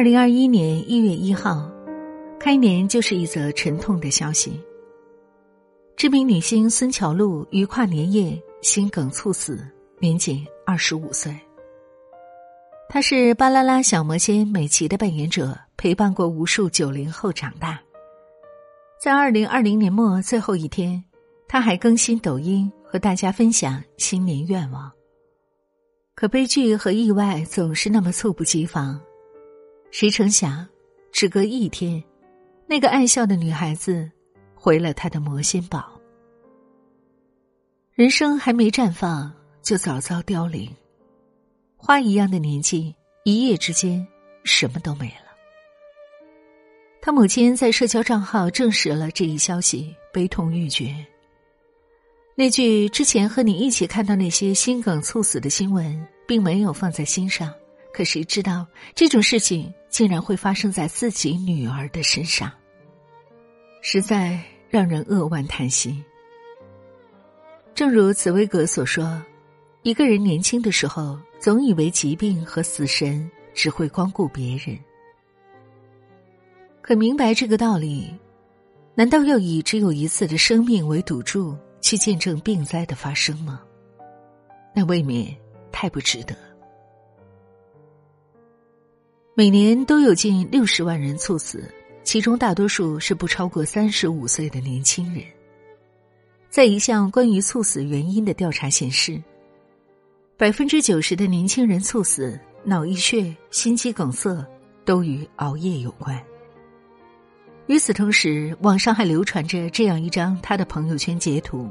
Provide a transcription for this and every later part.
二零二一年一月一号，开年就是一则沉痛的消息。知名女星孙乔璐于跨年夜心梗猝死，年仅二十五岁。她是《巴啦啦小魔仙》美琪的扮演者，陪伴过无数九零后长大。在二零二零年末最后一天，她还更新抖音和大家分享新年愿望。可悲剧和意外总是那么猝不及防，谁成想，只隔一天，那个爱笑的女孩子回了她的魔仙堡。人生还没绽放，就早早凋零，花一样的年纪，一夜之间什么都没了。他母亲在社交账号证实了这一消息，悲痛欲绝。那句之前和你一起看到那些心梗猝死的新闻，并没有放在心上。可谁知道这种事情竟然会发生在自己女儿的身上，实在让人扼腕叹息。正如茨威格所说：“一个人年轻的时候，总以为疾病和死神只会光顾别人。可明白这个道理，难道要以只有一次的生命为赌注？”去见证病灾的发生吗？那未免太不值得。每年都有近六十万人猝死，其中大多数是不超过三十五岁的年轻人。在一项关于猝死原因的调查显示，百分之九十的年轻人猝死，脑溢血、心肌梗塞都与熬夜有关。与此同时，网上还流传着这样一张他的朋友圈截图：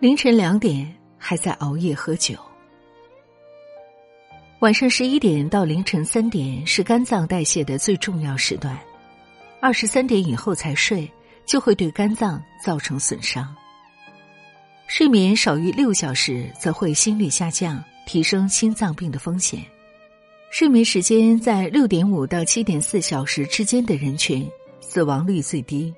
凌晨两点还在熬夜喝酒。晚上十一点到凌晨三点是肝脏代谢的最重要时段，二十三点以后才睡就会对肝脏造成损伤。睡眠少于六小时则会心率下降，提升心脏病的风险。睡眠时间在六点五到七点四小时之间的人群。死亡率最低，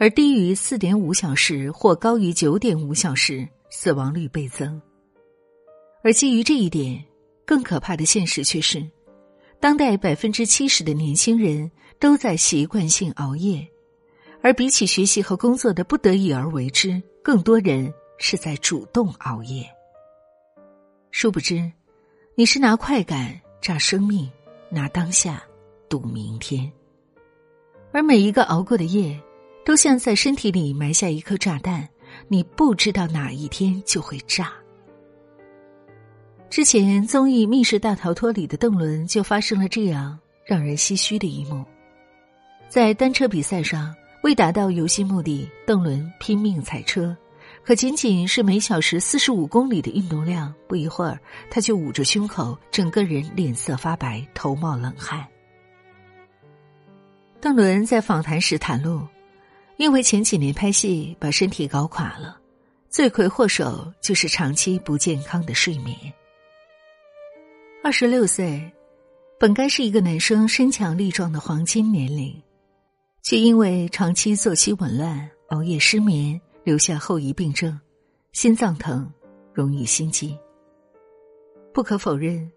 而低于四点五小时或高于九点五小时，死亡率倍增。而基于这一点，更可怕的现实却是，当代百分之七十的年轻人都在习惯性熬夜，而比起学习和工作的不得已而为之，更多人是在主动熬夜。殊不知，你是拿快感炸生命，拿当下赌明天。而每一个熬过的夜，都像在身体里埋下一颗炸弹，你不知道哪一天就会炸。之前综艺《密室大逃脱》里的邓伦就发生了这样让人唏嘘的一幕：在单车比赛上，为达到游戏目的，邓伦拼命踩车，可仅仅是每小时四十五公里的运动量，不一会儿他就捂着胸口，整个人脸色发白，头冒冷汗。邓伦在访谈时袒露，因为前几年拍戏把身体搞垮了，罪魁祸首就是长期不健康的睡眠。二十六岁，本该是一个男生身强力壮的黄金年龄，却因为长期作息紊乱、熬夜失眠，留下后遗病症，心脏疼，容易心悸。不可否认，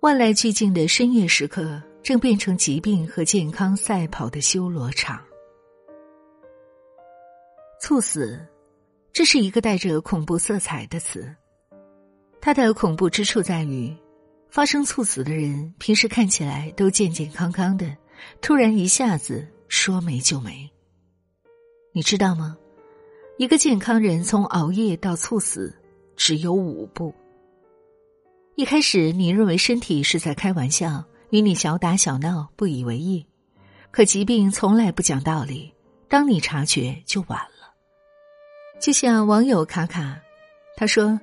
万籁俱静的深夜时刻。正变成疾病和健康赛跑的修罗场。猝死，这是一个带着恐怖色彩的词。它的恐怖之处在于，发生猝死的人平时看起来都健健康康的，突然一下子说没就没。你知道吗？一个健康人从熬夜到猝死只有五步。一开始，你认为身体是在开玩笑。与你小打小闹不以为意，可疾病从来不讲道理。当你察觉就晚了。就像网友卡卡，他说，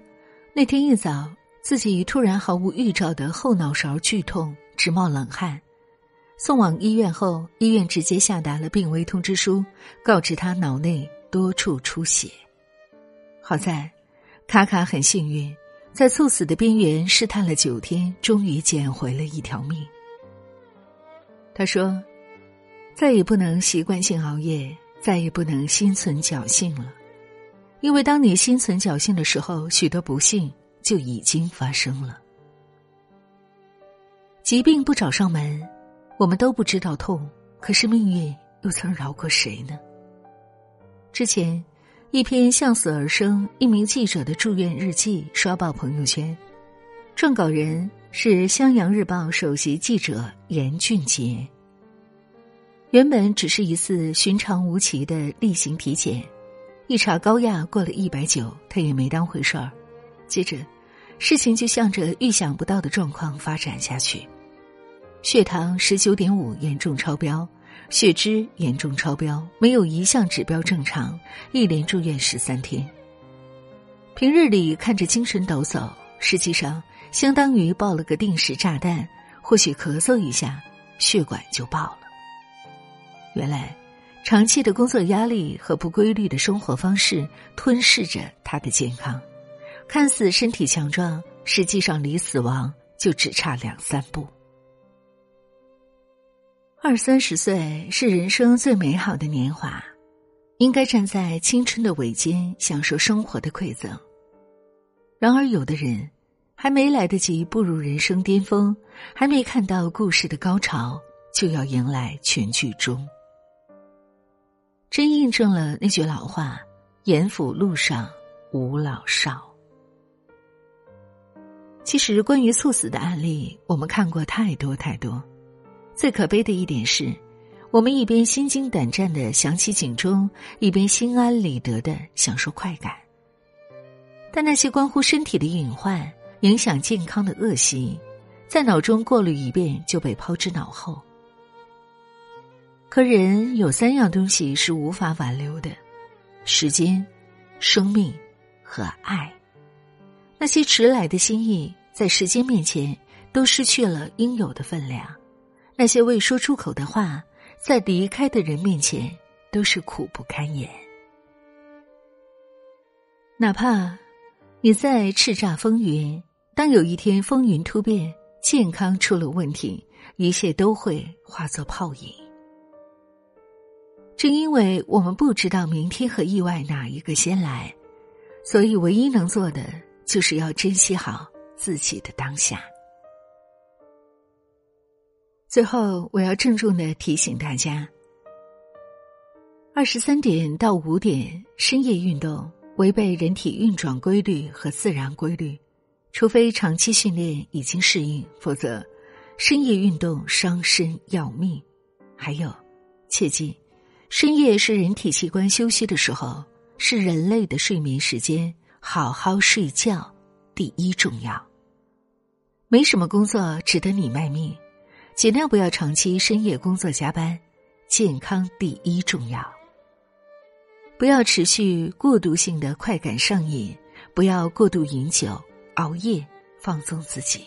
那天一早自己突然毫无预兆的后脑勺剧痛，直冒冷汗，送往医院后，医院直接下达了病危通知书，告知他脑内多处出血。好在，卡卡很幸运。在猝死的边缘试探了九天，终于捡回了一条命。他说：“再也不能习惯性熬夜，再也不能心存侥幸了，因为当你心存侥幸的时候，许多不幸就已经发生了。疾病不找上门，我们都不知道痛，可是命运又曾饶过谁呢？之前，一篇向死而生一名记者的住院日记刷爆朋友圈，撰稿人是《襄阳日报》首席记者严俊杰。原本只是一次寻常无奇的例行体检，一查高压过了一百九，他也没当回事儿。接着，事情就向着预想不到的状况发展下去：血糖十九点五严重超标，血脂严重超标，没有一项指标正常，一连住院十三天。平日里看着精神抖擞，实际上相当于爆了个定时炸弹，或许咳嗽一下，血管就爆了。原来，长期的工作压力和不规律的生活方式吞噬着他的健康。看似身体强壮，实际上离死亡就只差两三步。二三十岁是人生最美好的年华，应该站在青春的尾尖，享受生活的馈赠。然而，有的人还没来得及步入人生巅峰，还没看到故事的高潮，就要迎来全剧终。真印证了那句老话：“严府路上无老少。”其实，关于猝死的案例，我们看过太多太多。最可悲的一点是，我们一边心惊胆战的响起警钟，一边心安理得的享受快感。但那些关乎身体的隐患、影响健康的恶习，在脑中过滤一遍就被抛之脑后。可人有三样东西是无法挽留的：时间、生命和爱。那些迟来的心意，在时间面前都失去了应有的分量；那些未说出口的话，在离开的人面前都是苦不堪言。哪怕你在叱咤风云，当有一天风云突变，健康出了问题，一切都会化作泡影。正因为我们不知道明天和意外哪一个先来，所以唯一能做的就是要珍惜好自己的当下。最后，我要郑重的提醒大家：二十三点到五点深夜运动违背人体运转规律和自然规律，除非长期训练已经适应，否则深夜运动伤身要命。还有，切记。深夜是人体器官休息的时候，是人类的睡眠时间。好好睡觉，第一重要。没什么工作值得你卖命，尽量不要长期深夜工作加班。健康第一重要。不要持续过度性的快感上瘾，不要过度饮酒、熬夜，放纵自己。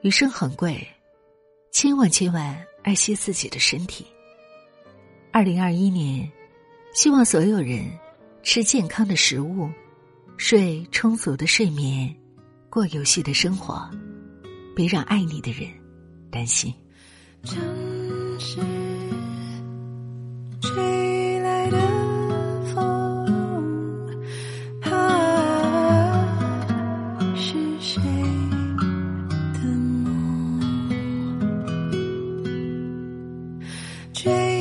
余生很贵，千万千万爱惜自己的身体。二零二一年，希望所有人吃健康的食物，睡充足的睡眠，过有序的生活，别让爱你的人担心。人们不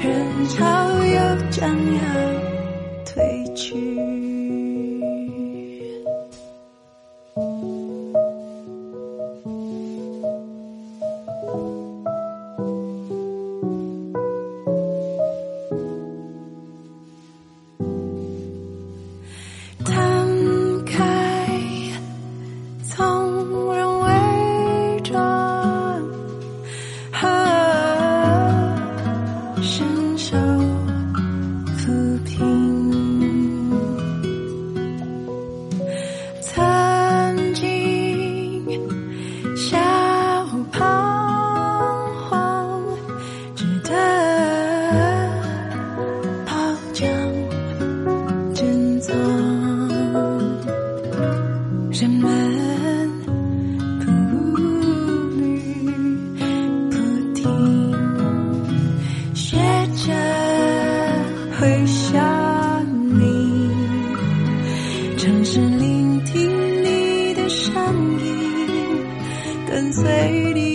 人潮又张扬。跟随你。